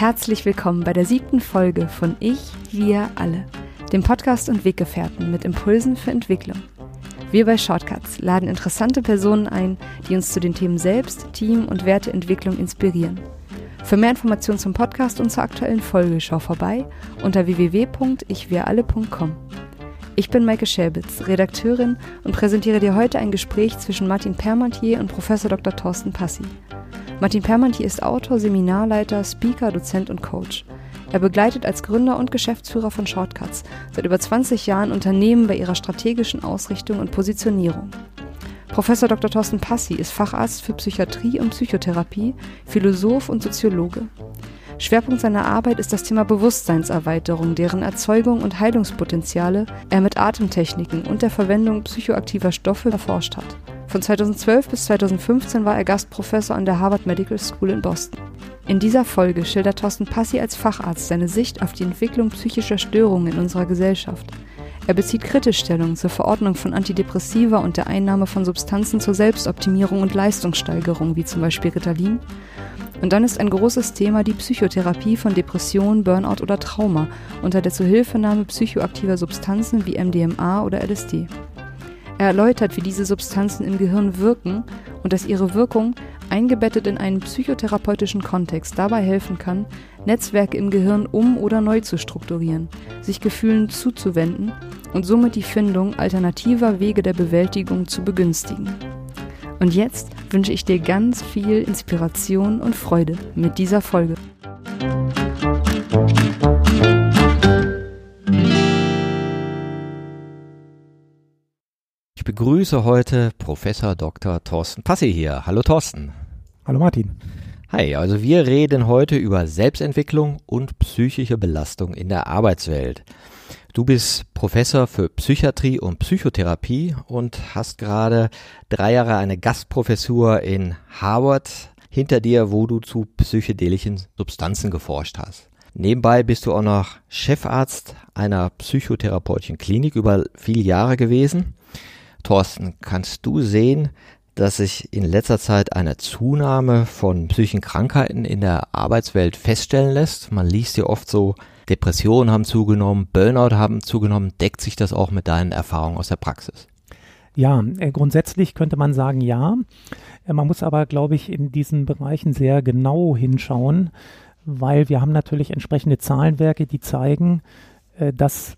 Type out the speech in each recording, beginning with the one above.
Herzlich willkommen bei der siebten Folge von Ich, Wir, Alle, dem Podcast und Weggefährten mit Impulsen für Entwicklung. Wir bei Shortcuts laden interessante Personen ein, die uns zu den Themen Selbst, Team und Werteentwicklung inspirieren. Für mehr Informationen zum Podcast und zur aktuellen Folge schau vorbei unter www.ichwiralle.com. Ich bin Maike Schäbitz, Redakteurin und präsentiere dir heute ein Gespräch zwischen Martin Permantier und Prof. Dr. Thorsten Passi. Martin Permantier ist Autor, Seminarleiter, Speaker, Dozent und Coach. Er begleitet als Gründer und Geschäftsführer von Shortcuts seit über 20 Jahren Unternehmen bei ihrer strategischen Ausrichtung und Positionierung. Professor Dr. Thorsten Passi ist Facharzt für Psychiatrie und Psychotherapie, Philosoph und Soziologe. Schwerpunkt seiner Arbeit ist das Thema Bewusstseinserweiterung, deren Erzeugung und Heilungspotenziale er mit Atemtechniken und der Verwendung psychoaktiver Stoffe erforscht hat. Von 2012 bis 2015 war er Gastprofessor an der Harvard Medical School in Boston. In dieser Folge schildert Thorsten Passi als Facharzt seine Sicht auf die Entwicklung psychischer Störungen in unserer Gesellschaft. Er bezieht kritisch Stellung zur Verordnung von Antidepressiva und der Einnahme von Substanzen zur Selbstoptimierung und Leistungssteigerung, wie zum Beispiel Ritalin. Und dann ist ein großes Thema die Psychotherapie von Depression, Burnout oder Trauma unter der Zuhilfenahme psychoaktiver Substanzen wie MDMA oder LSD. Er erläutert, wie diese Substanzen im Gehirn wirken und dass ihre Wirkung eingebettet in einen psychotherapeutischen Kontext dabei helfen kann, Netzwerke im Gehirn um oder neu zu strukturieren, sich Gefühlen zuzuwenden und somit die Findung alternativer Wege der Bewältigung zu begünstigen. Und jetzt wünsche ich dir ganz viel Inspiration und Freude mit dieser Folge. Begrüße heute Professor Dr. Thorsten Passi hier. Hallo Thorsten. Hallo Martin. Hi, also wir reden heute über Selbstentwicklung und psychische Belastung in der Arbeitswelt. Du bist Professor für Psychiatrie und Psychotherapie und hast gerade drei Jahre eine Gastprofessur in Harvard hinter dir, wo du zu psychedelischen Substanzen geforscht hast. Nebenbei bist du auch noch Chefarzt einer psychotherapeutischen Klinik über viele Jahre gewesen. Thorsten, kannst du sehen, dass sich in letzter Zeit eine Zunahme von psychischen Krankheiten in der Arbeitswelt feststellen lässt. Man liest ja oft so, Depressionen haben zugenommen, Burnout haben zugenommen. Deckt sich das auch mit deinen Erfahrungen aus der Praxis? Ja, äh, grundsätzlich könnte man sagen, ja. Äh, man muss aber, glaube ich, in diesen Bereichen sehr genau hinschauen, weil wir haben natürlich entsprechende Zahlenwerke, die zeigen, äh, dass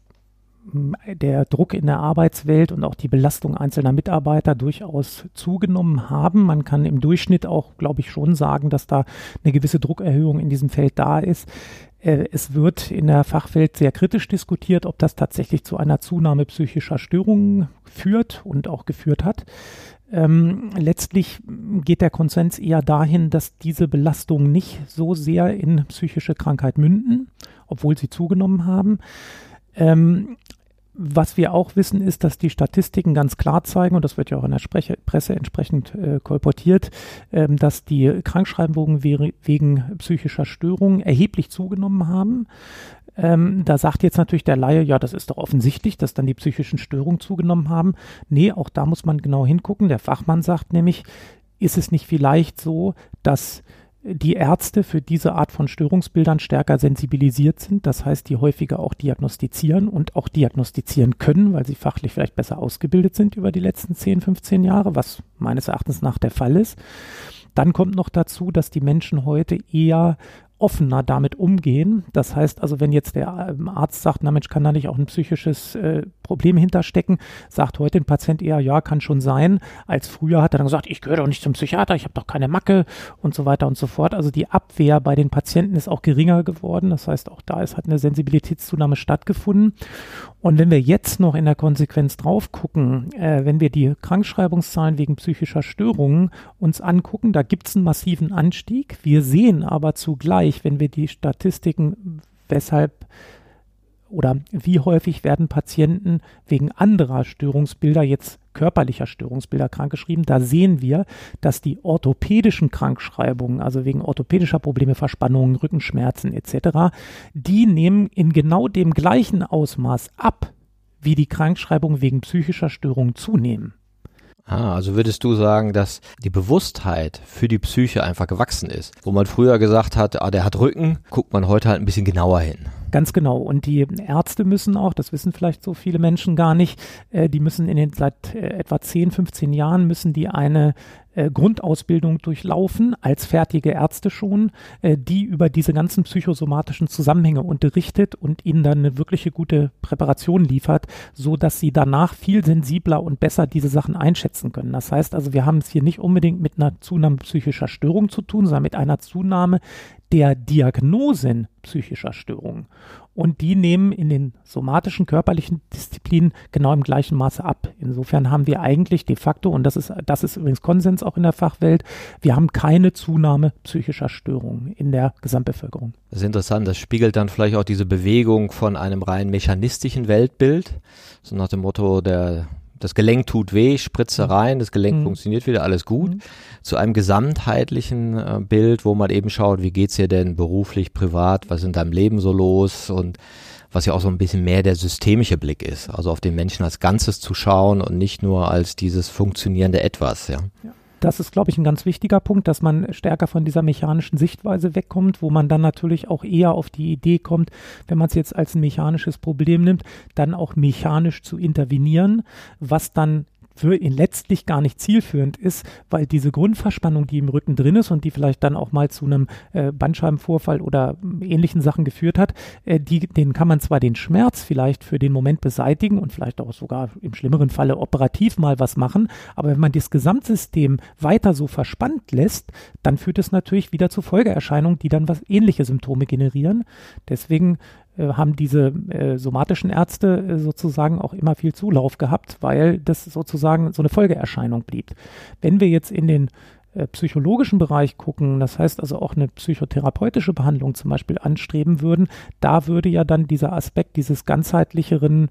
der Druck in der Arbeitswelt und auch die Belastung einzelner Mitarbeiter durchaus zugenommen haben. Man kann im Durchschnitt auch, glaube ich, schon sagen, dass da eine gewisse Druckerhöhung in diesem Feld da ist. Äh, es wird in der Fachwelt sehr kritisch diskutiert, ob das tatsächlich zu einer Zunahme psychischer Störungen führt und auch geführt hat. Ähm, letztlich geht der Konsens eher dahin, dass diese Belastungen nicht so sehr in psychische Krankheit münden, obwohl sie zugenommen haben. Ähm, was wir auch wissen, ist, dass die Statistiken ganz klar zeigen, und das wird ja auch in der Spreche, Presse entsprechend äh, kolportiert, ähm, dass die Krankschreibungen we wegen psychischer Störungen erheblich zugenommen haben. Ähm, da sagt jetzt natürlich der Laie, ja, das ist doch offensichtlich, dass dann die psychischen Störungen zugenommen haben. Nee, auch da muss man genau hingucken. Der Fachmann sagt nämlich, ist es nicht vielleicht so, dass die Ärzte für diese Art von Störungsbildern stärker sensibilisiert sind, das heißt, die häufiger auch diagnostizieren und auch diagnostizieren können, weil sie fachlich vielleicht besser ausgebildet sind über die letzten 10, 15 Jahre, was meines Erachtens nach der Fall ist. Dann kommt noch dazu, dass die Menschen heute eher offener damit umgehen. Das heißt also, wenn jetzt der ähm, Arzt sagt, na Mensch, kann da nicht auch ein psychisches äh, Problem hinterstecken, sagt heute ein Patient eher, ja, kann schon sein. Als früher hat er dann gesagt, ich gehöre doch nicht zum Psychiater, ich habe doch keine Macke und so weiter und so fort. Also die Abwehr bei den Patienten ist auch geringer geworden. Das heißt, auch da ist, hat eine Sensibilitätszunahme stattgefunden. Und wenn wir jetzt noch in der Konsequenz drauf gucken, äh, wenn wir die Krankschreibungszahlen wegen psychischer Störungen uns angucken, da gibt es einen massiven Anstieg. Wir sehen aber zugleich, wenn wir die Statistiken, weshalb oder wie häufig werden Patienten wegen anderer Störungsbilder, jetzt körperlicher Störungsbilder krankgeschrieben, da sehen wir, dass die orthopädischen Krankschreibungen, also wegen orthopädischer Probleme, Verspannungen, Rückenschmerzen etc., die nehmen in genau dem gleichen Ausmaß ab, wie die Krankschreibungen wegen psychischer Störungen zunehmen. Ah, also würdest du sagen, dass die Bewusstheit für die Psyche einfach gewachsen ist? Wo man früher gesagt hat, ah, der hat Rücken, guckt man heute halt ein bisschen genauer hin. Ganz genau. Und die Ärzte müssen auch, das wissen vielleicht so viele Menschen gar nicht, äh, die müssen in den seit äh, etwa 10, 15 Jahren müssen die eine äh, Grundausbildung durchlaufen, als fertige Ärzte schon, äh, die über diese ganzen psychosomatischen Zusammenhänge unterrichtet und ihnen dann eine wirkliche gute Präparation liefert, so dass sie danach viel sensibler und besser diese Sachen einschätzen können. Das heißt also, wir haben es hier nicht unbedingt mit einer Zunahme psychischer Störung zu tun, sondern mit einer Zunahme der Diagnosen psychischer Störungen. Und die nehmen in den somatischen körperlichen Disziplinen genau im gleichen Maße ab. Insofern haben wir eigentlich de facto, und das ist, das ist übrigens Konsens auch in der Fachwelt, wir haben keine Zunahme psychischer Störungen in der Gesamtbevölkerung. Das ist interessant. Das spiegelt dann vielleicht auch diese Bewegung von einem rein mechanistischen Weltbild. So nach dem Motto, der das Gelenk tut weh, Spritze mhm. rein, das Gelenk mhm. funktioniert wieder, alles gut, mhm. zu einem gesamtheitlichen äh, Bild, wo man eben schaut, wie geht's dir denn beruflich, privat, was ist in deinem Leben so los und was ja auch so ein bisschen mehr der systemische Blick ist, also auf den Menschen als Ganzes zu schauen und nicht nur als dieses funktionierende Etwas, ja. ja. Das ist, glaube ich, ein ganz wichtiger Punkt, dass man stärker von dieser mechanischen Sichtweise wegkommt, wo man dann natürlich auch eher auf die Idee kommt, wenn man es jetzt als ein mechanisches Problem nimmt, dann auch mechanisch zu intervenieren, was dann für ihn letztlich gar nicht zielführend ist, weil diese Grundverspannung, die im Rücken drin ist und die vielleicht dann auch mal zu einem äh, Bandscheibenvorfall oder ähnlichen Sachen geführt hat, äh, die, den kann man zwar den Schmerz vielleicht für den Moment beseitigen und vielleicht auch sogar im schlimmeren Falle operativ mal was machen, aber wenn man das Gesamtsystem weiter so verspannt lässt, dann führt es natürlich wieder zu Folgeerscheinungen, die dann was ähnliche Symptome generieren. Deswegen haben diese äh, somatischen Ärzte äh, sozusagen auch immer viel Zulauf gehabt, weil das sozusagen so eine Folgeerscheinung blieb. Wenn wir jetzt in den äh, psychologischen Bereich gucken, das heißt also auch eine psychotherapeutische Behandlung zum Beispiel anstreben würden, da würde ja dann dieser Aspekt dieses ganzheitlicheren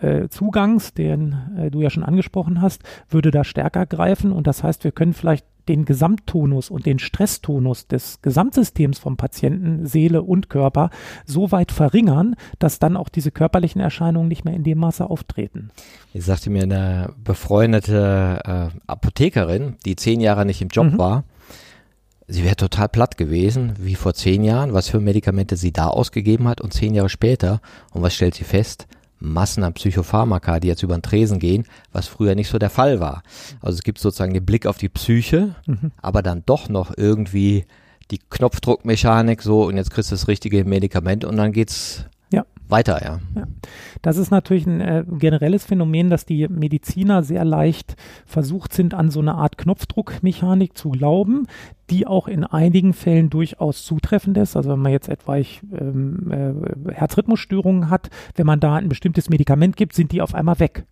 äh, Zugangs, den äh, du ja schon angesprochen hast, würde da stärker greifen. Und das heißt, wir können vielleicht den Gesamttonus und den Stresstonus des Gesamtsystems vom Patienten, Seele und Körper so weit verringern, dass dann auch diese körperlichen Erscheinungen nicht mehr in dem Maße auftreten. Jetzt sagte mir eine befreundete äh, Apothekerin, die zehn Jahre nicht im Job mhm. war, sie wäre total platt gewesen, wie vor zehn Jahren, was für Medikamente sie da ausgegeben hat und zehn Jahre später. Und was stellt sie fest? Massen an Psychopharmaka, die jetzt über den Tresen gehen, was früher nicht so der Fall war. Also es gibt sozusagen den Blick auf die Psyche, mhm. aber dann doch noch irgendwie die Knopfdruckmechanik so und jetzt kriegst du das richtige Medikament und dann geht's. Weiter, ja. ja. Das ist natürlich ein äh, generelles Phänomen, dass die Mediziner sehr leicht versucht sind, an so eine Art Knopfdruckmechanik zu glauben, die auch in einigen Fällen durchaus zutreffend ist. Also wenn man jetzt etwa ähm, äh, Herzrhythmusstörungen hat, wenn man da ein bestimmtes Medikament gibt, sind die auf einmal weg.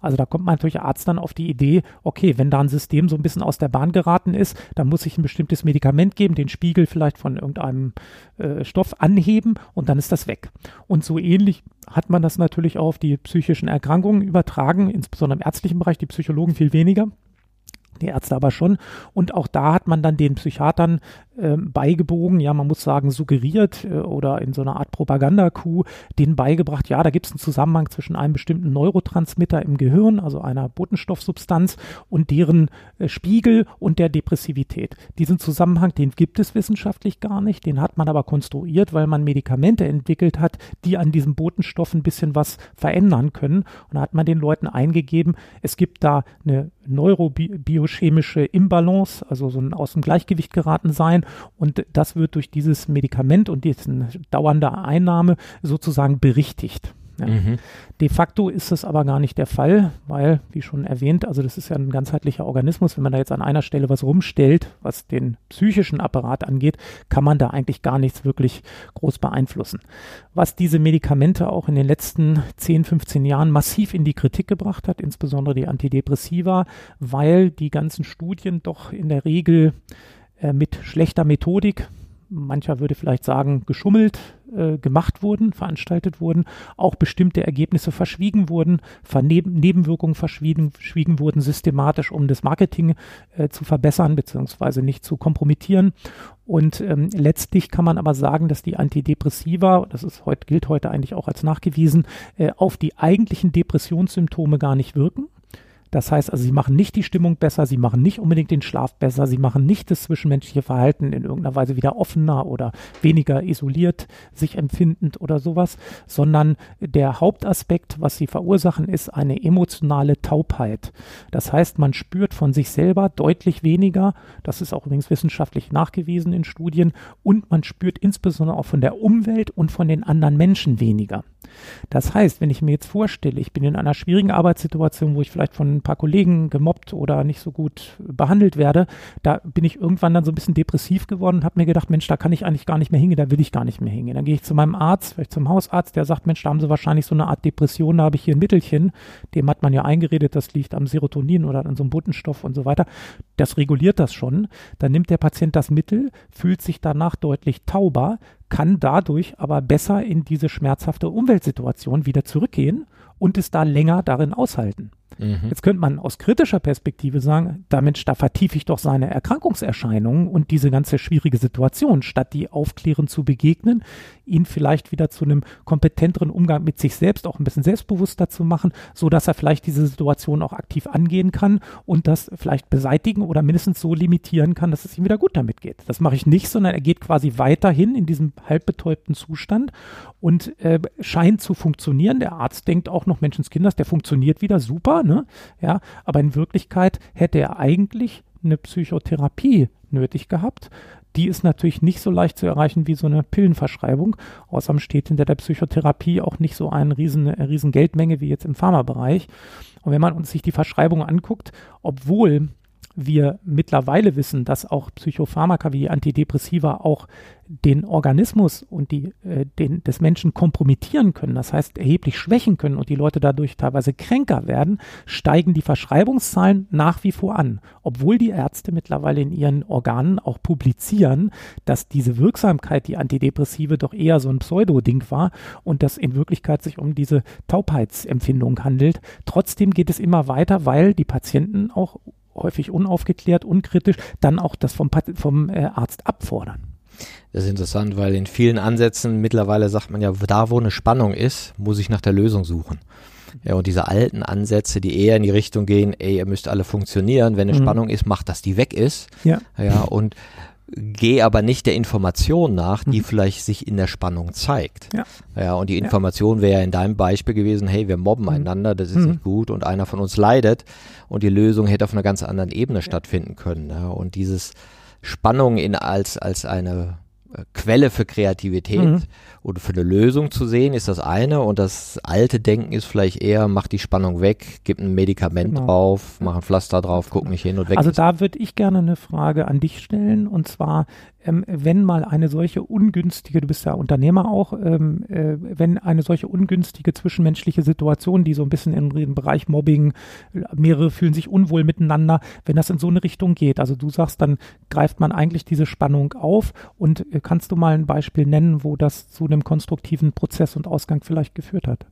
Also da kommt man natürlich Arzt dann auf die Idee, okay, wenn da ein System so ein bisschen aus der Bahn geraten ist, dann muss ich ein bestimmtes Medikament geben, den Spiegel vielleicht von irgendeinem äh, Stoff anheben und dann ist das weg. Und so ähnlich hat man das natürlich auch auf die psychischen Erkrankungen übertragen, insbesondere im ärztlichen Bereich, die Psychologen viel weniger die Ärzte aber schon. Und auch da hat man dann den Psychiatern äh, beigebogen, ja, man muss sagen, suggeriert äh, oder in so einer Art Propagandakuh denen beigebracht, ja, da gibt es einen Zusammenhang zwischen einem bestimmten Neurotransmitter im Gehirn, also einer Botenstoffsubstanz und deren äh, Spiegel und der Depressivität. Diesen Zusammenhang, den gibt es wissenschaftlich gar nicht, den hat man aber konstruiert, weil man Medikamente entwickelt hat, die an diesem Botenstoff ein bisschen was verändern können. Und da hat man den Leuten eingegeben, es gibt da eine neurobiochemische Imbalance, also so ein aus dem Gleichgewicht geraten sein und das wird durch dieses Medikament und diese dauernde Einnahme sozusagen berichtigt. Ja. Mhm. De facto ist es aber gar nicht der Fall, weil, wie schon erwähnt, also das ist ja ein ganzheitlicher Organismus. Wenn man da jetzt an einer Stelle was rumstellt, was den psychischen Apparat angeht, kann man da eigentlich gar nichts wirklich groß beeinflussen. Was diese Medikamente auch in den letzten 10, 15 Jahren massiv in die Kritik gebracht hat, insbesondere die Antidepressiva, weil die ganzen Studien doch in der Regel äh, mit schlechter Methodik, mancher würde vielleicht sagen, geschummelt äh, gemacht wurden, veranstaltet wurden, auch bestimmte Ergebnisse verschwiegen wurden, Verneben Nebenwirkungen verschwiegen, verschwiegen wurden, systematisch, um das Marketing äh, zu verbessern bzw. nicht zu kompromittieren. Und ähm, letztlich kann man aber sagen, dass die Antidepressiva, das ist heute, gilt heute eigentlich auch als nachgewiesen, äh, auf die eigentlichen Depressionssymptome gar nicht wirken Das heißt also, sie machen nicht die Stimmung besser, sie machen nicht unbedingt den Schlaf besser, sie machen nicht das zwischenmenschliche Verhalten in irgendeiner Weise wieder offener oder weniger isoliert sich empfindend oder sowas, sondern der Hauptaspekt, was sie verursachen, ist eine emotionale Taubheit. Das heißt, man spürt von sich selber deutlich weniger, das ist auch übrigens wissenschaftlich nachgewiesen in Studien, und man spürt insbesondere auch von der Umwelt und von den anderen Menschen weniger. Das heißt, wenn ich mir jetzt vorstelle, ich bin in einer schwierigen Arbeitssituation, wo ich vielleicht von ein paar Kollegen gemobbt oder nicht so gut behandelt werde, da bin ich irgendwann dann so ein bisschen depressiv geworden und habe mir gedacht, Mensch, da kann ich eigentlich gar nicht mehr hingehen, da will ich gar nicht mehr hingehen. Dann gehe ich zu meinem Arzt, vielleicht zum Hausarzt, der sagt, Mensch, da haben Sie wahrscheinlich so eine Art Depression, da habe ich hier ein Mittelchen, dem hat man ja eingeredet, das liegt am Serotonin oder an so einem Botenstoff und so weiter. Das reguliert das schon. Dann nimmt der Patient das Mittel, fühlt sich danach deutlich tauber, kann dadurch aber besser in diese schmerzhafte Umweltsituation wieder zurückgehen und es da länger darin aushalten. Mhm. Jetzt könnte man aus kritischer Perspektive sagen, damit da vertiefe ich doch seine Erkrankungserscheinungen und diese ganze schwierige Situation, statt die aufklärend zu begegnen, ihn vielleicht wieder zu einem kompetenteren Umgang mit sich selbst auch ein bisschen selbstbewusster zu machen, so dass er vielleicht diese Situation auch aktiv angehen kann und das vielleicht beseitigen oder mindestens so limitieren kann, dass es ihm wieder gut damit geht. Das mache ich nicht, sondern er geht quasi weiterhin in diesem halbbetäubten Zustand und äh, scheint zu funktionieren. Der Arzt denkt auch noch Menschenskinders, der funktioniert wieder super, ne? Ja, aber in Wirklichkeit hätte er eigentlich eine Psychotherapie nötig gehabt. Die ist natürlich nicht so leicht zu erreichen wie so eine Pillenverschreibung. Außerdem steht hinter der Psychotherapie auch nicht so eine riesen, eine riesen Geldmenge wie jetzt im Pharmabereich. Und wenn man uns sich die Verschreibung anguckt, obwohl wir mittlerweile wissen, dass auch Psychopharmaka wie Antidepressiva auch den Organismus und die, äh, den, des Menschen kompromittieren können, das heißt erheblich schwächen können und die Leute dadurch teilweise kränker werden, steigen die Verschreibungszahlen nach wie vor an. Obwohl die Ärzte mittlerweile in ihren Organen auch publizieren, dass diese Wirksamkeit, die Antidepressive, doch eher so ein Pseudo-Ding war und dass in Wirklichkeit sich um diese Taubheitsempfindung handelt. Trotzdem geht es immer weiter, weil die Patienten auch häufig unaufgeklärt, unkritisch, dann auch das vom, vom äh, Arzt abfordern. Das ist interessant, weil in vielen Ansätzen mittlerweile sagt man ja, da wo eine Spannung ist, muss ich nach der Lösung suchen. Ja, und diese alten Ansätze, die eher in die Richtung gehen, ey, ihr müsst alle funktionieren, wenn eine mhm. Spannung ist, macht, dass die weg ist. Ja. Ja, und geh aber nicht der Information nach, die mhm. vielleicht sich in der Spannung zeigt. Ja, ja und die Information wäre ja in deinem Beispiel gewesen, hey, wir mobben mhm. einander, das ist mhm. nicht gut und einer von uns leidet und die Lösung hätte auf einer ganz anderen Ebene ja. stattfinden können. Ja. Und dieses Spannung in als als eine Quelle für Kreativität mhm. oder für eine Lösung zu sehen, ist das eine. Und das alte Denken ist vielleicht eher, mach die Spannung weg, gib ein Medikament genau. drauf, mach ein Pflaster drauf, guck nicht hin und weg. Also da würde ich gerne eine Frage an dich stellen. Und zwar, ähm, wenn mal eine solche ungünstige, du bist ja Unternehmer auch, ähm, äh, wenn eine solche ungünstige zwischenmenschliche Situation, die so ein bisschen in den Bereich Mobbing, mehrere fühlen sich unwohl miteinander, wenn das in so eine Richtung geht, also du sagst, dann greift man eigentlich diese Spannung auf und äh, kannst du mal ein Beispiel nennen, wo das zu einem konstruktiven Prozess und Ausgang vielleicht geführt hat?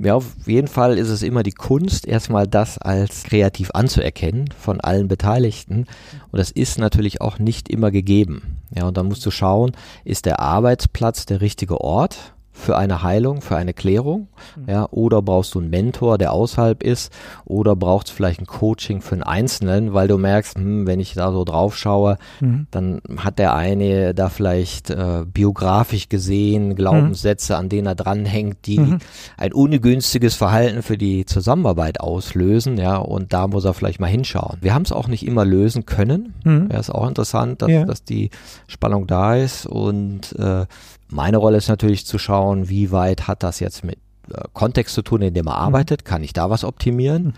Ja, auf jeden Fall ist es immer die Kunst, erstmal das als kreativ anzuerkennen von allen Beteiligten. Und das ist natürlich auch nicht immer gegeben. Ja, und dann musst du schauen, ist der Arbeitsplatz der richtige Ort? Für eine Heilung, für eine Klärung, mhm. ja, oder brauchst du einen Mentor, der außerhalb ist, oder brauchst du vielleicht ein Coaching für einen Einzelnen, weil du merkst, hm, wenn ich da so drauf schaue, mhm. dann hat der eine da vielleicht äh, biografisch gesehen Glaubenssätze, an denen er dranhängt, die mhm. ein ungünstiges Verhalten für die Zusammenarbeit auslösen, ja, und da muss er vielleicht mal hinschauen. Wir haben es auch nicht immer lösen können, mhm. ja, ist auch interessant, dass, ja. dass die Spannung da ist und äh, meine Rolle ist natürlich zu schauen, wie weit hat das jetzt mit äh, Kontext zu tun, in dem er mhm. arbeitet, kann ich da was optimieren? Mhm.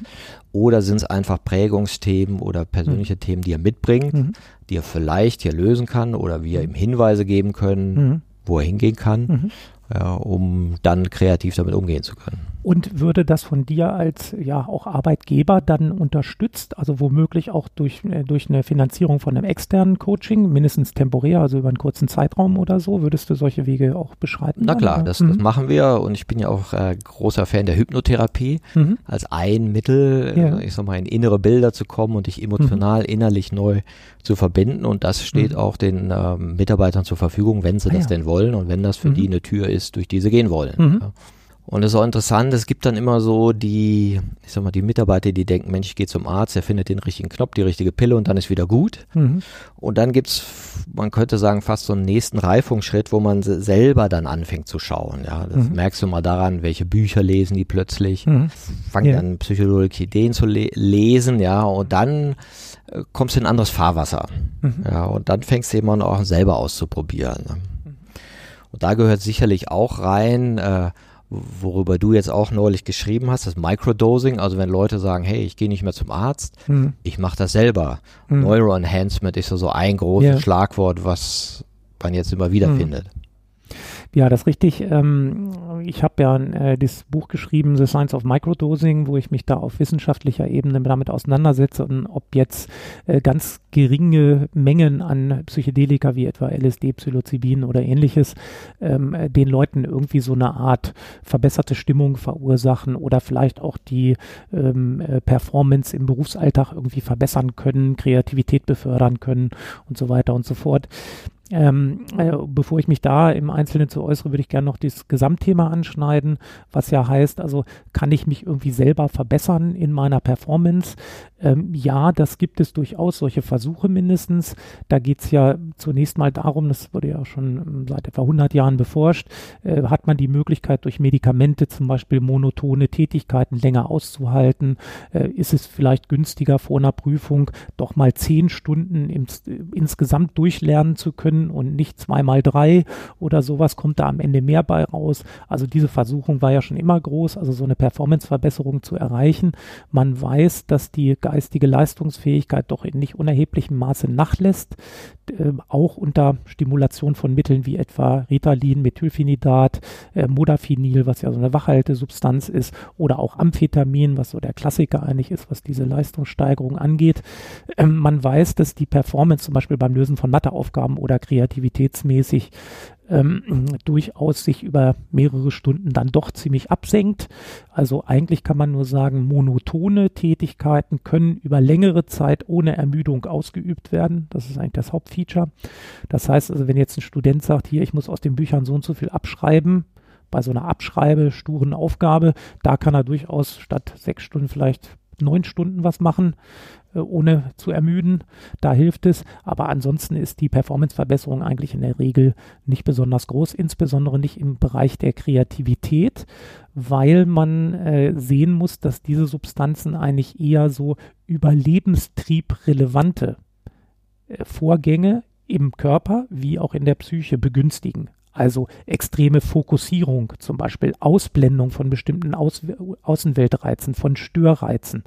Oder sind es einfach Prägungsthemen oder persönliche mhm. Themen, die er mitbringt, mhm. die er vielleicht hier lösen kann oder wir ihm Hinweise geben können, mhm. wo er hingehen kann, mhm. ja, um dann kreativ damit umgehen zu können. Und würde das von dir als ja auch Arbeitgeber dann unterstützt, also womöglich auch durch, äh, durch eine Finanzierung von einem externen Coaching, mindestens temporär, also über einen kurzen Zeitraum oder so, würdest du solche Wege auch beschreiten? Na klar, das, mhm. das, machen wir und ich bin ja auch äh, großer Fan der Hypnotherapie mhm. als ein Mittel, ja. äh, ich sag mal, in innere Bilder zu kommen und dich emotional, mhm. innerlich neu zu verbinden und das steht mhm. auch den ähm, Mitarbeitern zur Verfügung, wenn sie ah, das ja. denn wollen und wenn das für die mhm. eine Tür ist, durch die sie gehen wollen. Mhm. Ja. Und es ist auch interessant, es gibt dann immer so die, ich sag mal, die Mitarbeiter, die denken, Mensch, ich gehe zum Arzt, der findet den richtigen Knopf, die richtige Pille und dann ist wieder gut. Mhm. Und dann gibt's, man könnte sagen, fast so einen nächsten Reifungsschritt, wo man selber dann anfängt zu schauen. Ja, das mhm. merkst du mal daran, welche Bücher lesen die plötzlich, mhm. fangen ja. an psychologische Ideen zu le lesen, ja, und dann äh, kommst du in ein anderes Fahrwasser. Mhm. Ja, und dann fängst du eben auch selber auszuprobieren. Ne? Mhm. Und da gehört sicherlich auch rein, äh, worüber du jetzt auch neulich geschrieben hast, das Microdosing, also wenn Leute sagen, hey, ich gehe nicht mehr zum Arzt, hm. ich mache das selber. Hm. Neuroenhancement ist so, so ein großes yeah. Schlagwort, was man jetzt immer wieder hm. findet. Ja, das ist richtig. Ähm, ich habe ja äh, das Buch geschrieben, The Science of Microdosing, wo ich mich da auf wissenschaftlicher Ebene damit auseinandersetze und ob jetzt äh, ganz geringe Mengen an Psychedelika wie etwa LSD, Psilocybin oder ähnliches ähm, äh, den Leuten irgendwie so eine Art verbesserte Stimmung verursachen oder vielleicht auch die ähm, äh, Performance im Berufsalltag irgendwie verbessern können, Kreativität befördern können und so weiter und so fort. Ähm, äh, bevor ich mich da im Einzelnen zu äußere, würde ich gerne noch das Gesamtthema anschneiden, was ja heißt, also kann ich mich irgendwie selber verbessern in meiner Performance? Ähm, ja, das gibt es durchaus, solche Versuche mindestens. Da geht es ja zunächst mal darum, das wurde ja schon ähm, seit etwa 100 Jahren beforscht, äh, hat man die Möglichkeit durch Medikamente zum Beispiel monotone Tätigkeiten länger auszuhalten? Äh, ist es vielleicht günstiger vor einer Prüfung doch mal zehn Stunden im, insgesamt durchlernen zu können und nicht zweimal drei oder sowas? Kommt da am Ende mehr bei raus? Also diese Versuchung war ja schon immer groß, also so eine Performanceverbesserung zu erreichen. Man weiß, dass die geistige Leistungsfähigkeit doch in nicht unerheblichem Maße nachlässt, äh, auch unter Stimulation von Mitteln wie etwa Ritalin, Methylphenidat, äh, Modafinil, was ja so eine Wachhaltesubstanz ist, oder auch Amphetamin, was so der Klassiker eigentlich ist, was diese Leistungssteigerung angeht. Ähm, man weiß, dass die Performance zum Beispiel beim Lösen von Matheaufgaben oder kreativitätsmäßig ähm, durchaus sich über mehrere Stunden dann doch ziemlich absenkt. Also eigentlich kann man nur sagen, monotone Tätigkeiten können über längere Zeit ohne Ermüdung ausgeübt werden. Das ist eigentlich das Hauptfeature. Das heißt also, wenn jetzt ein Student sagt, hier, ich muss aus den Büchern so und so viel abschreiben, bei so einer Abschreibe, sturen Aufgabe, da kann er durchaus statt sechs Stunden vielleicht neun Stunden was machen. Äh, ohne zu ermüden. Da hilft es. Aber ansonsten ist die Performanceverbesserung eigentlich in der Regel nicht besonders groß, insbesondere nicht im Bereich der Kreativität, weil man äh, sehen muss, dass diese Substanzen eigentlich eher so überlebenstriebrelevante äh, Vorgänge im Körper wie auch in der Psyche begünstigen. Also extreme Fokussierung, zum Beispiel Ausblendung von bestimmten Aus Außenweltreizen, von Störreizen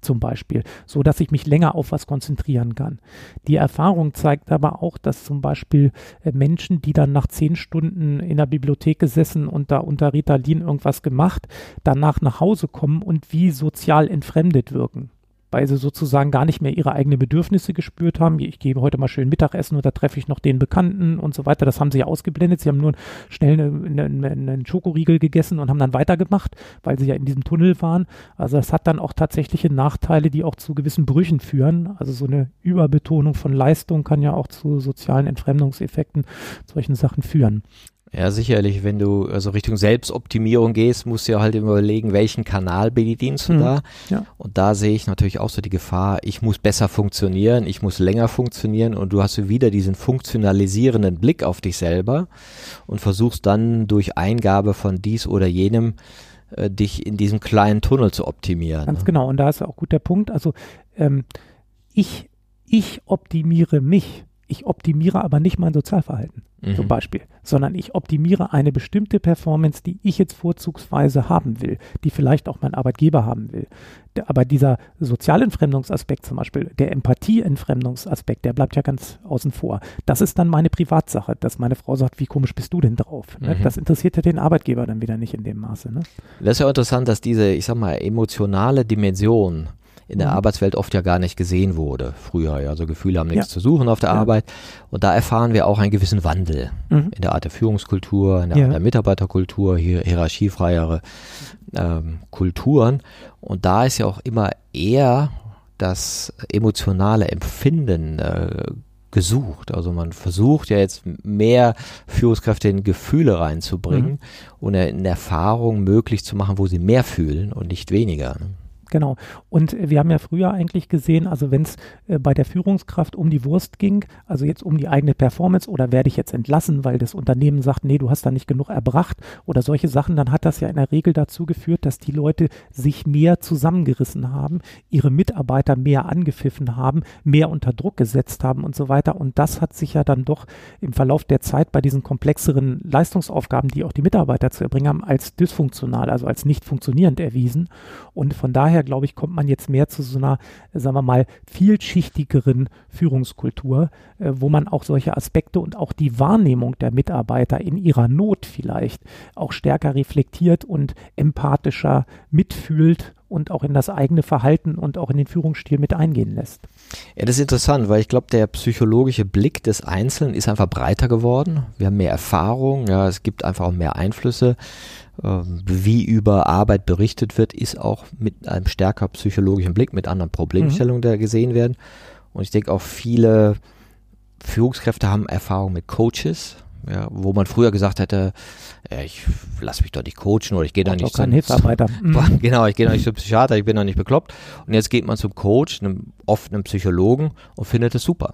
zum Beispiel, so dass ich mich länger auf was konzentrieren kann. Die Erfahrung zeigt aber auch, dass zum Beispiel äh, Menschen, die dann nach zehn Stunden in der Bibliothek gesessen und da unter Ritalin irgendwas gemacht, danach nach Hause kommen und wie sozial entfremdet wirken weil sie sozusagen gar nicht mehr ihre eigenen Bedürfnisse gespürt haben. Ich gehe heute mal schön Mittagessen und da treffe ich noch den Bekannten und so weiter. Das haben sie ja ausgeblendet. Sie haben nur schnell eine, einen Schokoriegel gegessen und haben dann weitergemacht, weil sie ja in diesem Tunnel waren. Also das hat dann auch tatsächliche Nachteile, die auch zu gewissen Brüchen führen. Also so eine Überbetonung von Leistung kann ja auch zu sozialen Entfremdungseffekten, solchen Sachen führen. Ja, sicherlich, wenn du also Richtung Selbstoptimierung gehst, musst du ja halt überlegen, welchen Kanal bedienst du mhm. da. Ja. Und da sehe ich natürlich auch so die Gefahr, ich muss besser funktionieren, ich muss länger funktionieren und du hast wieder diesen funktionalisierenden Blick auf dich selber und versuchst dann durch Eingabe von dies oder jenem äh, dich in diesem kleinen Tunnel zu optimieren. Ganz ne? genau, und da ist auch gut der Punkt. Also ähm, ich, ich optimiere mich ich optimiere aber nicht mein Sozialverhalten mhm. zum Beispiel, sondern ich optimiere eine bestimmte Performance, die ich jetzt vorzugsweise haben will, die vielleicht auch mein Arbeitgeber haben will. Aber dieser Sozialentfremdungsaspekt zum Beispiel, der Empathieentfremdungsaspekt, der bleibt ja ganz außen vor. Das ist dann meine Privatsache, dass meine Frau sagt, wie komisch bist du denn drauf? Ne? Mhm. Das interessiert ja den Arbeitgeber dann wieder nicht in dem Maße. Ne? Das ist ja interessant, dass diese, ich sag mal, emotionale Dimension in der mhm. Arbeitswelt oft ja gar nicht gesehen wurde früher. Ja, also Gefühle haben nichts ja. zu suchen auf der ja. Arbeit. Und da erfahren wir auch einen gewissen Wandel mhm. in der Art der Führungskultur, in der ja. Art der Mitarbeiterkultur, hier hierarchiefreiere ähm, Kulturen. Und da ist ja auch immer eher das emotionale Empfinden äh, gesucht. Also man versucht ja jetzt mehr Führungskräfte in Gefühle reinzubringen mhm. und in Erfahrung möglich zu machen, wo sie mehr fühlen und nicht weniger. Ne? Genau. Und äh, wir haben ja früher eigentlich gesehen, also wenn es äh, bei der Führungskraft um die Wurst ging, also jetzt um die eigene Performance oder werde ich jetzt entlassen, weil das Unternehmen sagt, nee, du hast da nicht genug erbracht oder solche Sachen, dann hat das ja in der Regel dazu geführt, dass die Leute sich mehr zusammengerissen haben, ihre Mitarbeiter mehr angepfiffen haben, mehr unter Druck gesetzt haben und so weiter. Und das hat sich ja dann doch im Verlauf der Zeit bei diesen komplexeren Leistungsaufgaben, die auch die Mitarbeiter zu erbringen haben, als dysfunktional, also als nicht funktionierend erwiesen. Und von daher daher, glaube ich, kommt man jetzt mehr zu so einer, sagen wir mal, vielschichtigeren Führungskultur, äh, wo man auch solche Aspekte und auch die Wahrnehmung der Mitarbeiter in ihrer Not vielleicht auch stärker reflektiert und empathischer mitfühlt und auch in das eigene Verhalten und auch in den Führungsstil mit eingehen lässt. Ja, das ist interessant, weil ich glaube, der psychologische Blick des Einzelnen ist einfach breiter geworden. Wir haben mehr Erfahrung, ja, es gibt einfach auch mehr Einflüsse. Ähm, wie über Arbeit berichtet wird, ist auch mit einem stärker psychologischen Blick, mit anderen Problemstellungen, mhm. da gesehen werden. Und ich denke auch viele Führungskräfte haben Erfahrung mit Coaches, ja, wo man früher gesagt hätte, ich lass mich doch nicht coachen oder ich gehe da nicht zum Hilfsarbeiter. Genau, ich gehe da nicht zum Psychiater, ich bin da nicht bekloppt. Und jetzt geht man zum Coach, einem, oft einem Psychologen und findet es super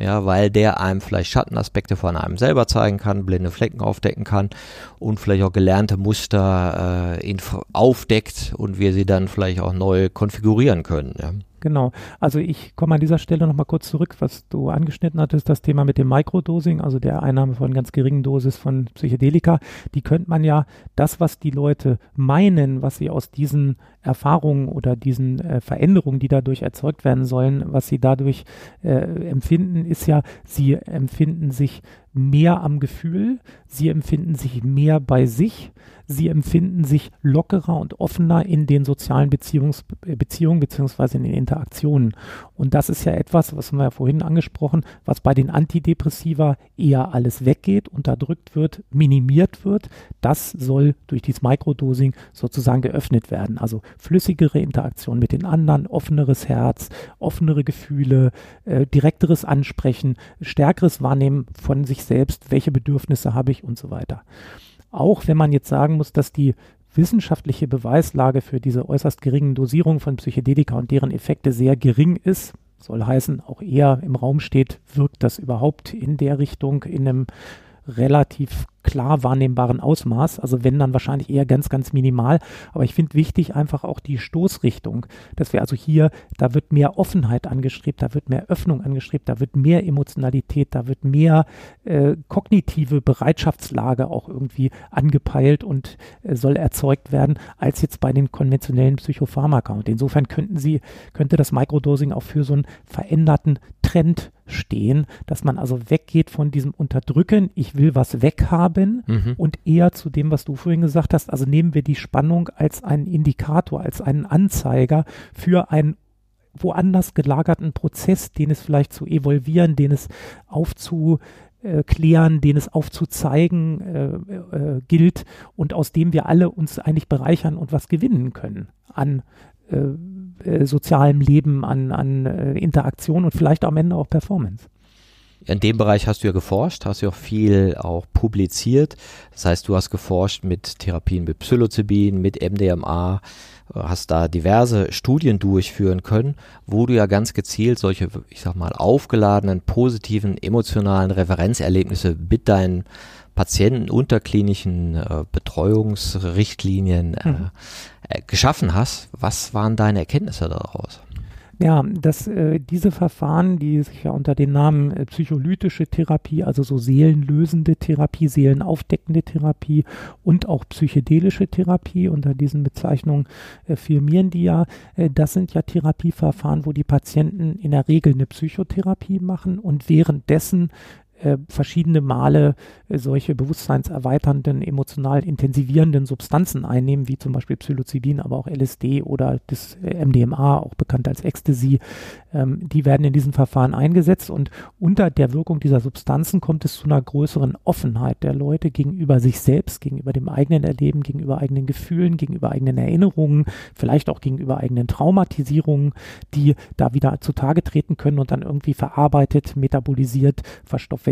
ja, weil der einem vielleicht Schattenaspekte von einem selber zeigen kann, blinde Flecken aufdecken kann und vielleicht auch gelernte Muster äh, aufdeckt und wir sie dann vielleicht auch neu konfigurieren können. Ja. Genau. Also ich komme an dieser Stelle nochmal kurz zurück, was du angeschnitten hattest, das Thema mit dem Microdosing, also der Einnahme von ganz geringen Dosis von Psychedelika. Die könnte man ja, das, was die Leute meinen, was sie aus diesen Erfahrungen oder diesen äh, Veränderungen, die dadurch erzeugt werden sollen, was sie dadurch äh, empfinden, ist ja, sie empfinden sich mehr am Gefühl, sie empfinden sich mehr bei sich, sie empfinden sich lockerer und offener in den sozialen Beziehungs äh, Beziehungen beziehungsweise in den Interaktionen. Und das ist ja etwas, was wir ja vorhin angesprochen, was bei den Antidepressiva eher alles weggeht, unterdrückt wird, minimiert wird. Das soll durch dieses Microdosing sozusagen geöffnet werden. Also flüssigere Interaktion mit den anderen, offeneres Herz, offenere Gefühle, äh, direkteres Ansprechen, stärkeres Wahrnehmen von sich selbst, welche Bedürfnisse habe ich und so weiter. Auch wenn man jetzt sagen muss, dass die wissenschaftliche Beweislage für diese äußerst geringen Dosierungen von Psychedelika und deren Effekte sehr gering ist, soll heißen, auch eher im Raum steht, wirkt das überhaupt in der Richtung in einem relativ klar wahrnehmbaren Ausmaß. Also wenn dann wahrscheinlich eher ganz, ganz minimal. Aber ich finde wichtig einfach auch die Stoßrichtung, dass wir also hier, da wird mehr Offenheit angestrebt, da wird mehr Öffnung angestrebt, da wird mehr Emotionalität, da wird mehr äh, kognitive Bereitschaftslage auch irgendwie angepeilt und äh, soll erzeugt werden, als jetzt bei den konventionellen Psychopharmaka. Und insofern könnten Sie, könnte das Microdosing auch für so einen veränderten Trend stehen, dass man also weggeht von diesem Unterdrücken, ich will was weghaben mhm. und eher zu dem, was du vorhin gesagt hast, also nehmen wir die Spannung als einen Indikator, als einen Anzeiger für einen woanders gelagerten Prozess, den es vielleicht zu evolvieren, den es aufzuklären, den es aufzuzeigen äh, äh, gilt und aus dem wir alle uns eigentlich bereichern und was gewinnen können an äh, sozialem Leben, an, an äh, Interaktion und vielleicht am Ende auch Performance. In dem Bereich hast du ja geforscht, hast du auch viel auch publiziert. Das heißt, du hast geforscht mit Therapien mit Psilocybin, mit MDMA, hast da diverse Studien durchführen können, wo du ja ganz gezielt solche, ich sag mal, aufgeladenen, positiven, emotionalen Referenzerlebnisse mit deinen Patienten unter klinischen äh, Betreuungsrichtlinien äh, mhm. äh, geschaffen hast. Was waren deine Erkenntnisse daraus? Ja, dass äh, diese Verfahren, die sich ja unter dem Namen äh, psycholytische Therapie, also so seelenlösende Therapie, seelenaufdeckende Therapie und auch psychedelische Therapie, unter diesen Bezeichnungen äh, firmieren die ja, äh, das sind ja Therapieverfahren, wo die Patienten in der Regel eine Psychotherapie machen und währenddessen äh, verschiedene Male äh, solche bewusstseinserweiternden, emotional intensivierenden Substanzen einnehmen, wie zum Beispiel Psilocybin, aber auch LSD oder das äh, MDMA, auch bekannt als Ecstasy. Ähm, die werden in diesen Verfahren eingesetzt und unter der Wirkung dieser Substanzen kommt es zu einer größeren Offenheit der Leute gegenüber sich selbst, gegenüber dem eigenen Erleben, gegenüber eigenen Gefühlen, gegenüber eigenen Erinnerungen, vielleicht auch gegenüber eigenen Traumatisierungen, die da wieder zutage treten können und dann irgendwie verarbeitet, metabolisiert, verstoffwechselt,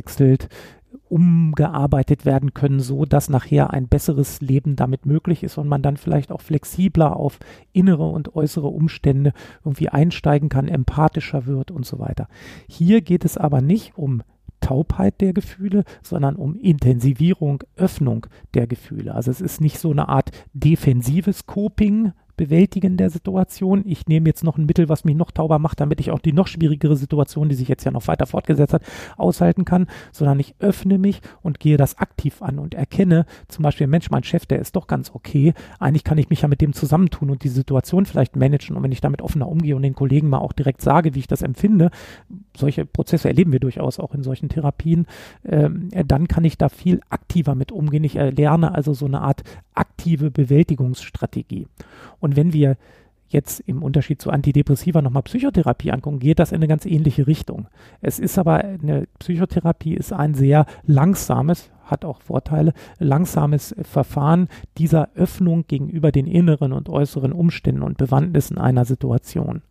umgearbeitet werden können, so dass nachher ein besseres Leben damit möglich ist und man dann vielleicht auch flexibler auf innere und äußere Umstände irgendwie einsteigen kann, empathischer wird und so weiter. Hier geht es aber nicht um Taubheit der Gefühle, sondern um Intensivierung, Öffnung der Gefühle. Also es ist nicht so eine Art defensives Coping, Bewältigen der Situation. Ich nehme jetzt noch ein Mittel, was mich noch tauber macht, damit ich auch die noch schwierigere Situation, die sich jetzt ja noch weiter fortgesetzt hat, aushalten kann, sondern ich öffne mich und gehe das aktiv an und erkenne zum Beispiel, Mensch, mein Chef, der ist doch ganz okay. Eigentlich kann ich mich ja mit dem zusammentun und die Situation vielleicht managen. Und wenn ich damit offener umgehe und den Kollegen mal auch direkt sage, wie ich das empfinde, solche Prozesse erleben wir durchaus auch in solchen Therapien, ähm, dann kann ich da viel aktiver mit umgehen. Ich lerne also so eine Art aktive Bewältigungsstrategie. Und wenn wir jetzt im Unterschied zu Antidepressiva nochmal Psychotherapie angucken, geht das in eine ganz ähnliche Richtung. Es ist aber eine Psychotherapie ist ein sehr langsames, hat auch Vorteile, langsames Verfahren dieser Öffnung gegenüber den inneren und äußeren Umständen und Bewandtnissen einer Situation.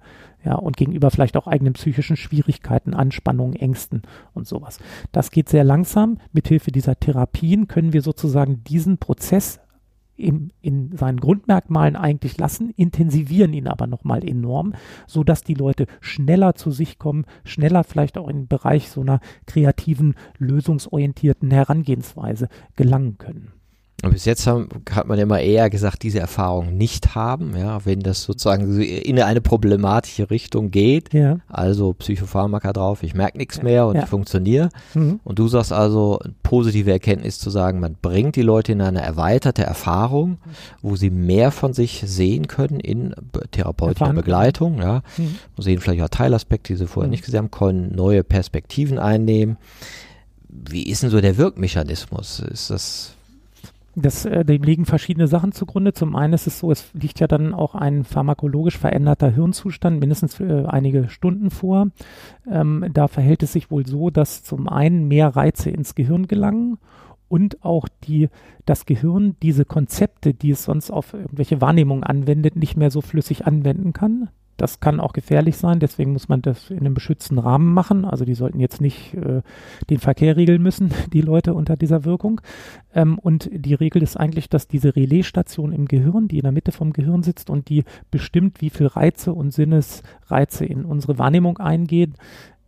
Ja, und gegenüber vielleicht auch eigenen psychischen Schwierigkeiten, Anspannungen, Ängsten und sowas. Das geht sehr langsam. Mithilfe dieser Therapien können wir sozusagen diesen Prozess in, in seinen Grundmerkmalen eigentlich lassen, intensivieren ihn aber nochmal enorm, sodass die Leute schneller zu sich kommen, schneller vielleicht auch in den Bereich so einer kreativen, lösungsorientierten Herangehensweise gelangen können. Und bis jetzt haben, hat man immer eher gesagt, diese Erfahrung nicht haben, ja, wenn das sozusagen in eine problematische Richtung geht, ja. also Psychopharmaka drauf, ich merke nichts mehr und ja. ich funktioniere. Mhm. Und du sagst also, positive Erkenntnis zu sagen, man bringt die Leute in eine erweiterte Erfahrung, wo sie mehr von sich sehen können in therapeutischer Begleitung, ja, mhm. und sehen vielleicht auch Teilaspekte, die sie vorher mhm. nicht gesehen haben, können neue Perspektiven einnehmen. Wie ist denn so der Wirkmechanismus? Ist das das, äh, dem liegen verschiedene Sachen zugrunde. Zum einen ist es so, es liegt ja dann auch ein pharmakologisch veränderter Hirnzustand mindestens für äh, einige Stunden vor. Ähm, da verhält es sich wohl so, dass zum einen mehr Reize ins Gehirn gelangen und auch die, das Gehirn diese Konzepte, die es sonst auf irgendwelche Wahrnehmungen anwendet, nicht mehr so flüssig anwenden kann. Das kann auch gefährlich sein, deswegen muss man das in einem beschützten Rahmen machen. Also die sollten jetzt nicht äh, den Verkehr regeln müssen, die Leute unter dieser Wirkung. Ähm, und die Regel ist eigentlich, dass diese Relaisstation im Gehirn, die in der Mitte vom Gehirn sitzt und die bestimmt, wie viel Reize und Sinnesreize in unsere Wahrnehmung eingehen,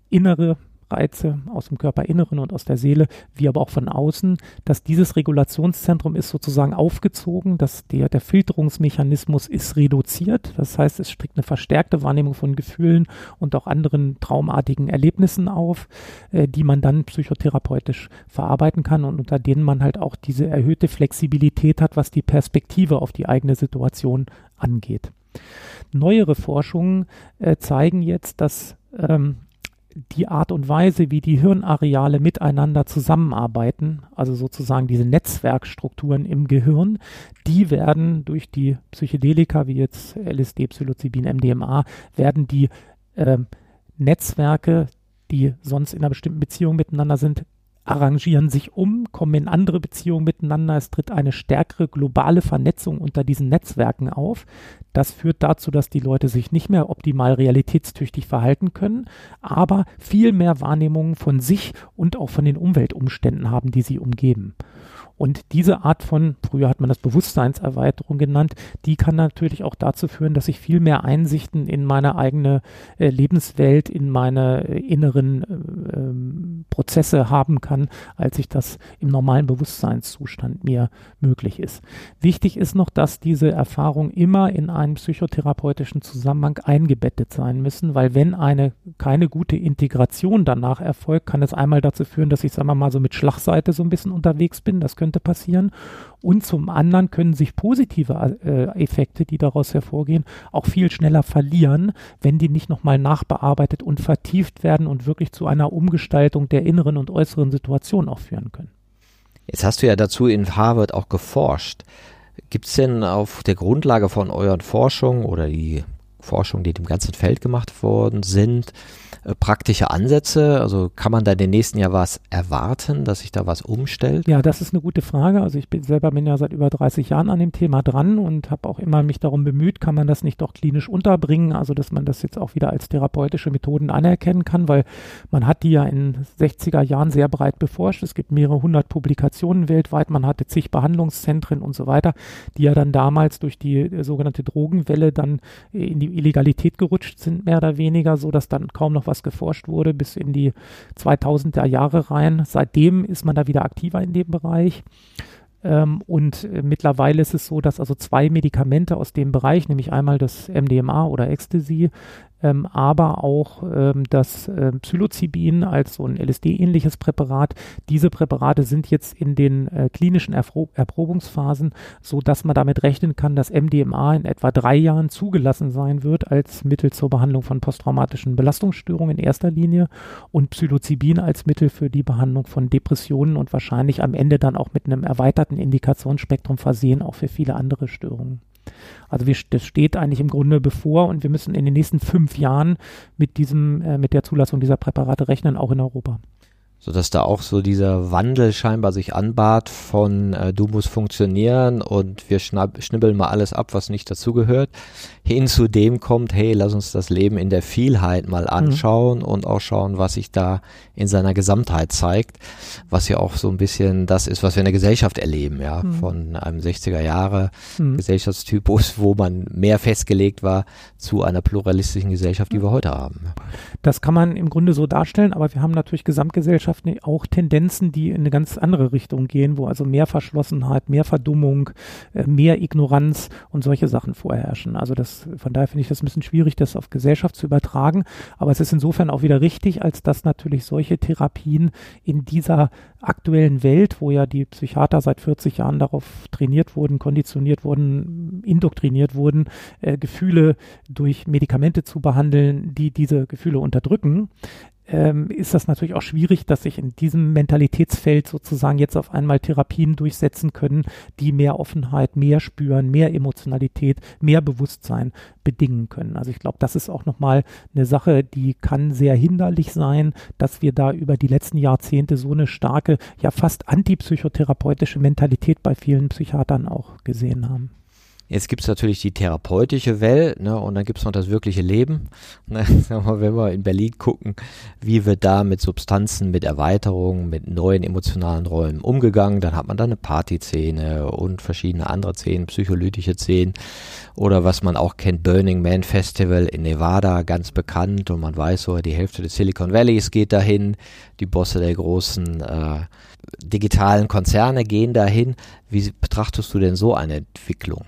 innere Reize aus dem Körperinneren und aus der Seele, wie aber auch von außen, dass dieses Regulationszentrum ist sozusagen aufgezogen, dass der, der Filterungsmechanismus ist reduziert. Das heißt, es strickt eine verstärkte Wahrnehmung von Gefühlen und auch anderen traumartigen Erlebnissen auf, äh, die man dann psychotherapeutisch verarbeiten kann und unter denen man halt auch diese erhöhte Flexibilität hat, was die Perspektive auf die eigene Situation angeht. Neuere Forschungen äh, zeigen jetzt, dass ähm, die Art und Weise, wie die Hirnareale miteinander zusammenarbeiten, also sozusagen diese Netzwerkstrukturen im Gehirn, die werden durch die Psychedelika wie jetzt LSD, Psilocybin, MDMA, werden die äh, Netzwerke, die sonst in einer bestimmten Beziehung miteinander sind, arrangieren sich um, kommen in andere Beziehungen miteinander. Es tritt eine stärkere globale Vernetzung unter diesen Netzwerken auf. Das führt dazu, dass die Leute sich nicht mehr optimal realitätstüchtig verhalten können, aber viel mehr Wahrnehmungen von sich und auch von den Umweltumständen haben, die sie umgeben. Und diese Art von, früher hat man das Bewusstseinserweiterung genannt, die kann natürlich auch dazu führen, dass ich viel mehr Einsichten in meine eigene äh, Lebenswelt, in meine äh, inneren äh, Prozesse haben kann, als ich das im normalen Bewusstseinszustand mir möglich ist. Wichtig ist noch, dass diese Erfahrungen immer in einen psychotherapeutischen Zusammenhang eingebettet sein müssen, weil wenn eine keine gute Integration danach erfolgt, kann es einmal dazu führen, dass ich, sagen wir mal, so mit Schlagseite so ein bisschen unterwegs bin. Das könnte passieren. Und zum anderen können sich positive äh, Effekte, die daraus hervorgehen, auch viel schneller verlieren, wenn die nicht nochmal nachbearbeitet und vertieft werden und wirklich zu einer Umgestaltung der inneren und äußeren Situation auch führen können. Jetzt hast du ja dazu in Harvard auch geforscht. Gibt es denn auf der Grundlage von euren Forschungen oder die Forschungen, die dem ganzen Feld gemacht worden sind, praktische Ansätze? Also kann man da in den nächsten Jahr was erwarten, dass sich da was umstellt? Ja, das ist eine gute Frage. Also ich bin selber bin ja seit über 30 Jahren an dem Thema dran und habe auch immer mich darum bemüht, kann man das nicht doch klinisch unterbringen, also dass man das jetzt auch wieder als therapeutische Methoden anerkennen kann, weil man hat die ja in 60er Jahren sehr breit beforscht. Es gibt mehrere hundert Publikationen weltweit, man hatte zig Behandlungszentren und so weiter, die ja dann damals durch die äh, sogenannte Drogenwelle dann in die Illegalität gerutscht sind, mehr oder weniger, so dass dann kaum noch was geforscht wurde bis in die 2000er Jahre rein. Seitdem ist man da wieder aktiver in dem Bereich. Ähm, und äh, mittlerweile ist es so, dass also zwei Medikamente aus dem Bereich, nämlich einmal das MDMA oder Ecstasy, ähm, aber auch ähm, das äh, Psilocybin als so ein LSD-ähnliches Präparat. Diese Präparate sind jetzt in den äh, klinischen Erpro Erprobungsphasen, so dass man damit rechnen kann, dass MDMA in etwa drei Jahren zugelassen sein wird als Mittel zur Behandlung von posttraumatischen Belastungsstörungen in erster Linie und Psilocybin als Mittel für die Behandlung von Depressionen und wahrscheinlich am Ende dann auch mit einem erweiterten Indikationsspektrum versehen, auch für viele andere Störungen. Also wir, das steht eigentlich im Grunde bevor und wir müssen in den nächsten fünf Jahren mit diesem, äh, mit der Zulassung dieser Präparate rechnen, auch in Europa sodass da auch so dieser Wandel scheinbar sich anbahnt von äh, du musst funktionieren und wir schnibbeln mal alles ab, was nicht dazugehört, hin zu dem kommt, hey, lass uns das Leben in der Vielheit mal mhm. anschauen mhm. und auch schauen, was sich da in seiner Gesamtheit zeigt, was ja auch so ein bisschen das ist, was wir in der Gesellschaft erleben, ja, mhm. von einem 60er Jahre mhm. Gesellschaftstypus, wo man mehr festgelegt war, zu einer pluralistischen Gesellschaft, die wir heute haben. Das kann man im Grunde so darstellen, aber wir haben natürlich Gesamtgesellschaft Gesellschaften auch Tendenzen, die in eine ganz andere Richtung gehen, wo also mehr Verschlossenheit, mehr Verdummung, äh, mehr Ignoranz und solche Sachen vorherrschen. Also das, von daher finde ich das ein bisschen schwierig, das auf Gesellschaft zu übertragen. Aber es ist insofern auch wieder richtig, als dass natürlich solche Therapien in dieser aktuellen Welt, wo ja die Psychiater seit 40 Jahren darauf trainiert wurden, konditioniert wurden, indoktriniert wurden, äh, Gefühle durch Medikamente zu behandeln, die diese Gefühle unterdrücken, ähm, ist das natürlich auch schwierig, dass sich in diesem Mentalitätsfeld sozusagen jetzt auf einmal Therapien durchsetzen können, die mehr Offenheit, mehr Spüren, mehr Emotionalität, mehr Bewusstsein bedingen können. Also ich glaube, das ist auch nochmal eine Sache, die kann sehr hinderlich sein, dass wir da über die letzten Jahrzehnte so eine starke, ja fast antipsychotherapeutische Mentalität bei vielen Psychiatern auch gesehen haben. Jetzt gibt es natürlich die therapeutische Welt ne, und dann gibt es noch das wirkliche Leben. Ne, wenn wir in Berlin gucken, wie wird da mit Substanzen, mit Erweiterungen, mit neuen emotionalen Räumen umgegangen, dann hat man da eine Partyszene und verschiedene andere Szenen, psycholytische Szenen. Oder was man auch kennt, Burning Man Festival in Nevada, ganz bekannt. Und man weiß so, die Hälfte des Silicon Valleys geht dahin, die Bosse der großen äh, digitalen Konzerne gehen dahin. Wie betrachtest du denn so eine Entwicklung?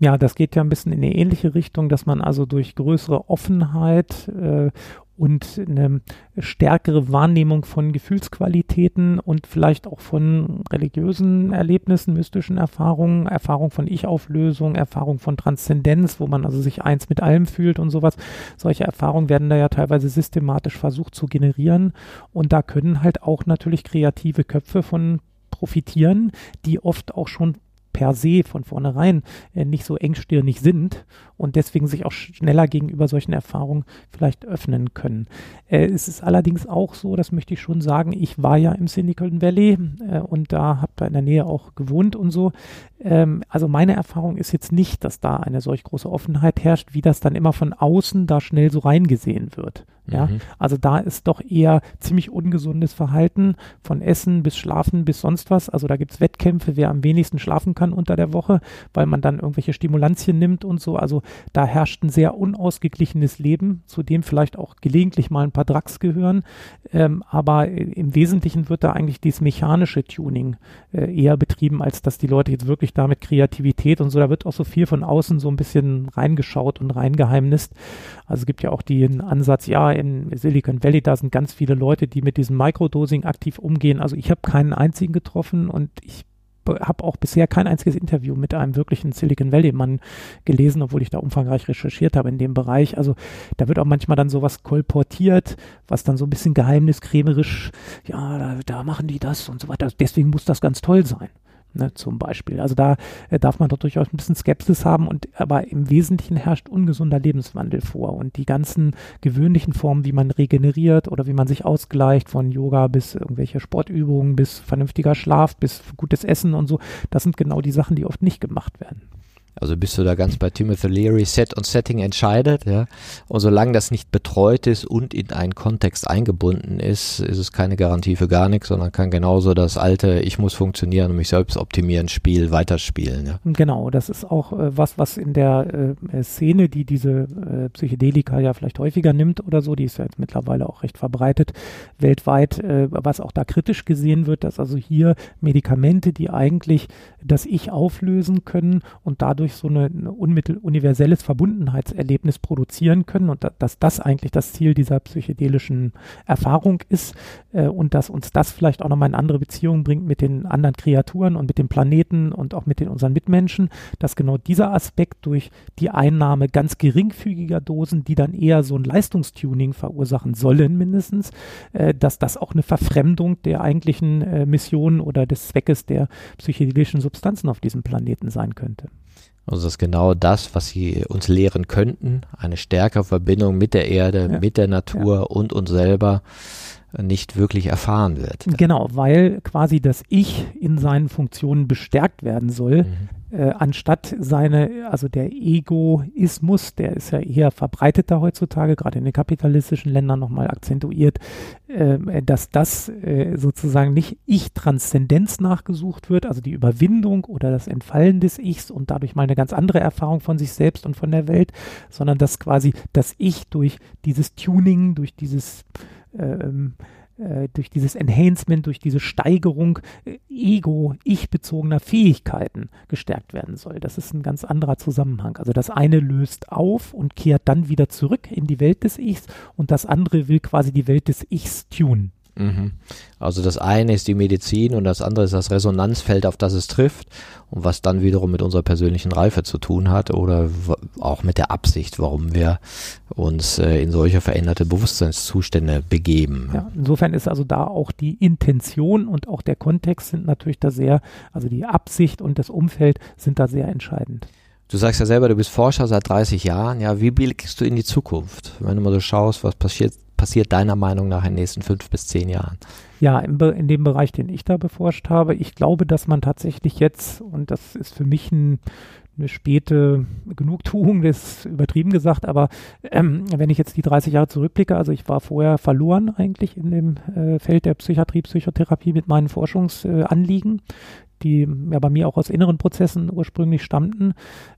Ja, das geht ja ein bisschen in eine ähnliche Richtung, dass man also durch größere Offenheit äh, und eine stärkere Wahrnehmung von Gefühlsqualitäten und vielleicht auch von religiösen Erlebnissen, mystischen Erfahrungen, Erfahrung von Ich-Auflösung, Erfahrung von Transzendenz, wo man also sich eins mit allem fühlt und sowas. Solche Erfahrungen werden da ja teilweise systematisch versucht zu generieren und da können halt auch natürlich kreative Köpfe von profitieren, die oft auch schon per se von vornherein äh, nicht so engstirnig sind und deswegen sich auch schneller gegenüber solchen Erfahrungen vielleicht öffnen können. Äh, es ist allerdings auch so, das möchte ich schon sagen, ich war ja im Silicon Valley äh, und da habe da in der Nähe auch gewohnt und so. Ähm, also meine Erfahrung ist jetzt nicht, dass da eine solch große Offenheit herrscht, wie das dann immer von außen da schnell so reingesehen wird. Ja, mhm. also da ist doch eher ziemlich ungesundes Verhalten von Essen bis Schlafen bis sonst was. Also da gibt es Wettkämpfe, wer am wenigsten schlafen kann unter der Woche, weil man dann irgendwelche Stimulantien nimmt und so. Also da herrscht ein sehr unausgeglichenes Leben, zu dem vielleicht auch gelegentlich mal ein paar Drugs gehören. Ähm, aber im Wesentlichen wird da eigentlich dieses mechanische Tuning äh, eher betrieben, als dass die Leute jetzt wirklich damit Kreativität und so, da wird auch so viel von außen so ein bisschen reingeschaut und reingeheimnist. Also es gibt ja auch den Ansatz, ja, in Silicon Valley, da sind ganz viele Leute, die mit diesem Microdosing aktiv umgehen. Also ich habe keinen einzigen getroffen und ich habe auch bisher kein einziges Interview mit einem wirklichen Silicon Valley-Mann gelesen, obwohl ich da umfangreich recherchiert habe in dem Bereich. Also da wird auch manchmal dann sowas kolportiert, was dann so ein bisschen geheimniskrämerisch, ja, da, da machen die das und so weiter. Deswegen muss das ganz toll sein ne, zum Beispiel. Also da äh, darf man doch durchaus ein bisschen Skepsis haben und aber im Wesentlichen herrscht ungesunder Lebenswandel vor und die ganzen gewöhnlichen Formen, wie man regeneriert oder wie man sich ausgleicht, von Yoga bis irgendwelche Sportübungen, bis vernünftiger Schlaf, bis gutes Essen und so, das sind genau die Sachen, die oft nicht gemacht werden. Also bist du da ganz bei Timothy Leary, Set und Setting entscheidet, ja. Und solange das nicht betreut ist und in einen Kontext eingebunden ist, ist es keine Garantie für gar nichts, sondern kann genauso das alte Ich muss funktionieren und mich selbst optimieren Spiel weiterspielen, ja. Genau, das ist auch äh, was, was in der äh, Szene, die diese äh, Psychedelika ja vielleicht häufiger nimmt oder so, die ist ja jetzt mittlerweile auch recht verbreitet weltweit, äh, was auch da kritisch gesehen wird, dass also hier Medikamente, die eigentlich das Ich auflösen können und dadurch dadurch so eine, eine universelles Verbundenheitserlebnis produzieren können und da, dass das eigentlich das Ziel dieser psychedelischen Erfahrung ist äh, und dass uns das vielleicht auch nochmal in andere Beziehungen bringt mit den anderen Kreaturen und mit dem Planeten und auch mit den unseren Mitmenschen, dass genau dieser Aspekt durch die Einnahme ganz geringfügiger Dosen, die dann eher so ein Leistungstuning verursachen sollen mindestens, äh, dass das auch eine Verfremdung der eigentlichen äh, Mission oder des Zweckes der psychedelischen Substanzen auf diesem Planeten sein könnte. Also das ist genau das, was sie uns lehren könnten, eine stärkere Verbindung mit der Erde, ja. mit der Natur ja. und uns selber nicht wirklich erfahren wird. Genau, weil quasi das Ich in seinen Funktionen bestärkt werden soll, mhm. äh, anstatt seine, also der Egoismus, der ist ja eher verbreiteter heutzutage, gerade in den kapitalistischen Ländern nochmal akzentuiert, äh, dass das äh, sozusagen nicht Ich-Transzendenz nachgesucht wird, also die Überwindung oder das Entfallen des Ichs und dadurch mal eine ganz andere Erfahrung von sich selbst und von der Welt, sondern dass quasi das Ich durch dieses Tuning, durch dieses ähm, äh, durch dieses Enhancement, durch diese Steigerung äh, ego, ich-bezogener Fähigkeiten gestärkt werden soll. Das ist ein ganz anderer Zusammenhang. Also das eine löst auf und kehrt dann wieder zurück in die Welt des Ichs und das andere will quasi die Welt des Ichs tunen. Mhm. Also das eine ist die Medizin und das andere ist das Resonanzfeld, auf das es trifft und was dann wiederum mit unserer persönlichen Reife zu tun hat oder auch mit der Absicht, warum wir uns äh, in solche veränderte Bewusstseinszustände begeben. Ja, insofern ist also da auch die Intention und auch der Kontext sind natürlich da sehr, also die Absicht und das Umfeld sind da sehr entscheidend. Du sagst ja selber, du bist Forscher seit 30 Jahren. Ja, wie blickst du in die Zukunft? Wenn du mal so schaust, was passiert passiert deiner Meinung nach in den nächsten fünf bis zehn Jahren? Ja, in, in dem Bereich, den ich da beforscht habe, ich glaube, dass man tatsächlich jetzt, und das ist für mich ein, eine späte Genugtuung, das ist übertrieben gesagt, aber ähm, wenn ich jetzt die 30 Jahre zurückblicke, also ich war vorher verloren eigentlich in dem äh, Feld der Psychiatrie, Psychotherapie mit meinen Forschungsanliegen, äh, die ja bei mir auch aus inneren Prozessen ursprünglich stammten.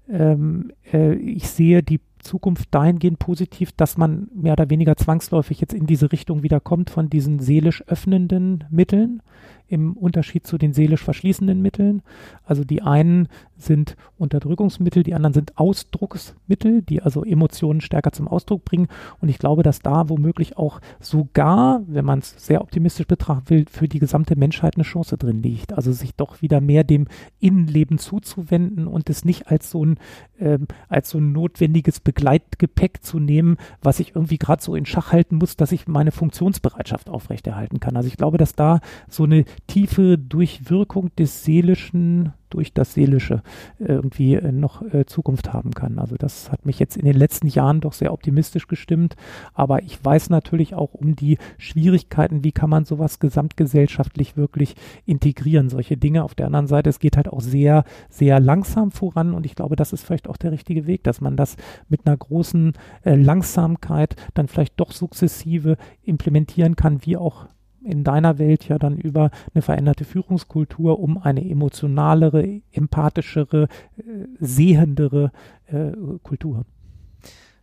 Ähm, äh, ich sehe die Zukunft dahingehend positiv, dass man mehr oder weniger zwangsläufig jetzt in diese Richtung wieder kommt von diesen seelisch öffnenden Mitteln im Unterschied zu den seelisch verschließenden Mitteln. Also die einen sind Unterdrückungsmittel, die anderen sind Ausdrucksmittel, die also Emotionen stärker zum Ausdruck bringen. Und ich glaube, dass da womöglich auch sogar, wenn man es sehr optimistisch betrachten will, für die gesamte Menschheit eine Chance drin liegt. Also sich doch wieder mehr dem Innenleben zuzuwenden und es nicht als so ein, ähm, als so ein notwendiges Begleitgepäck zu nehmen, was ich irgendwie gerade so in Schach halten muss, dass ich meine Funktionsbereitschaft aufrechterhalten kann. Also ich glaube, dass da so eine tiefe Durchwirkung des Seelischen durch das Seelische irgendwie äh, noch äh, Zukunft haben kann. Also das hat mich jetzt in den letzten Jahren doch sehr optimistisch gestimmt. Aber ich weiß natürlich auch um die Schwierigkeiten, wie kann man sowas gesamtgesellschaftlich wirklich integrieren, solche Dinge. Auf der anderen Seite, es geht halt auch sehr, sehr langsam voran und ich glaube, das ist vielleicht auch der richtige Weg, dass man das mit einer großen äh, Langsamkeit dann vielleicht doch sukzessive implementieren kann, wie auch in deiner Welt ja dann über eine veränderte Führungskultur, um eine emotionalere, empathischere, äh, sehendere äh, Kultur.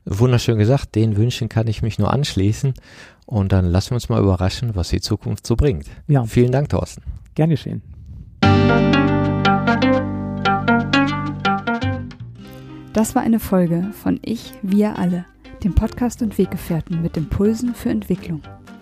Wunderschön gesagt, den Wünschen kann ich mich nur anschließen. Und dann lassen wir uns mal überraschen, was die Zukunft so bringt. Ja. Vielen Dank, Thorsten. Gern geschehen. Das war eine Folge von Ich, wir alle dem Podcast und Weggefährten mit Impulsen für Entwicklung.